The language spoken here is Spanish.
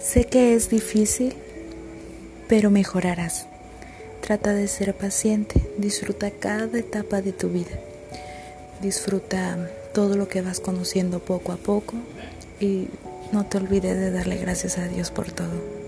Sé que es difícil, pero mejorarás. Trata de ser paciente, disfruta cada etapa de tu vida. Disfruta todo lo que vas conociendo poco a poco y no te olvides de darle gracias a Dios por todo.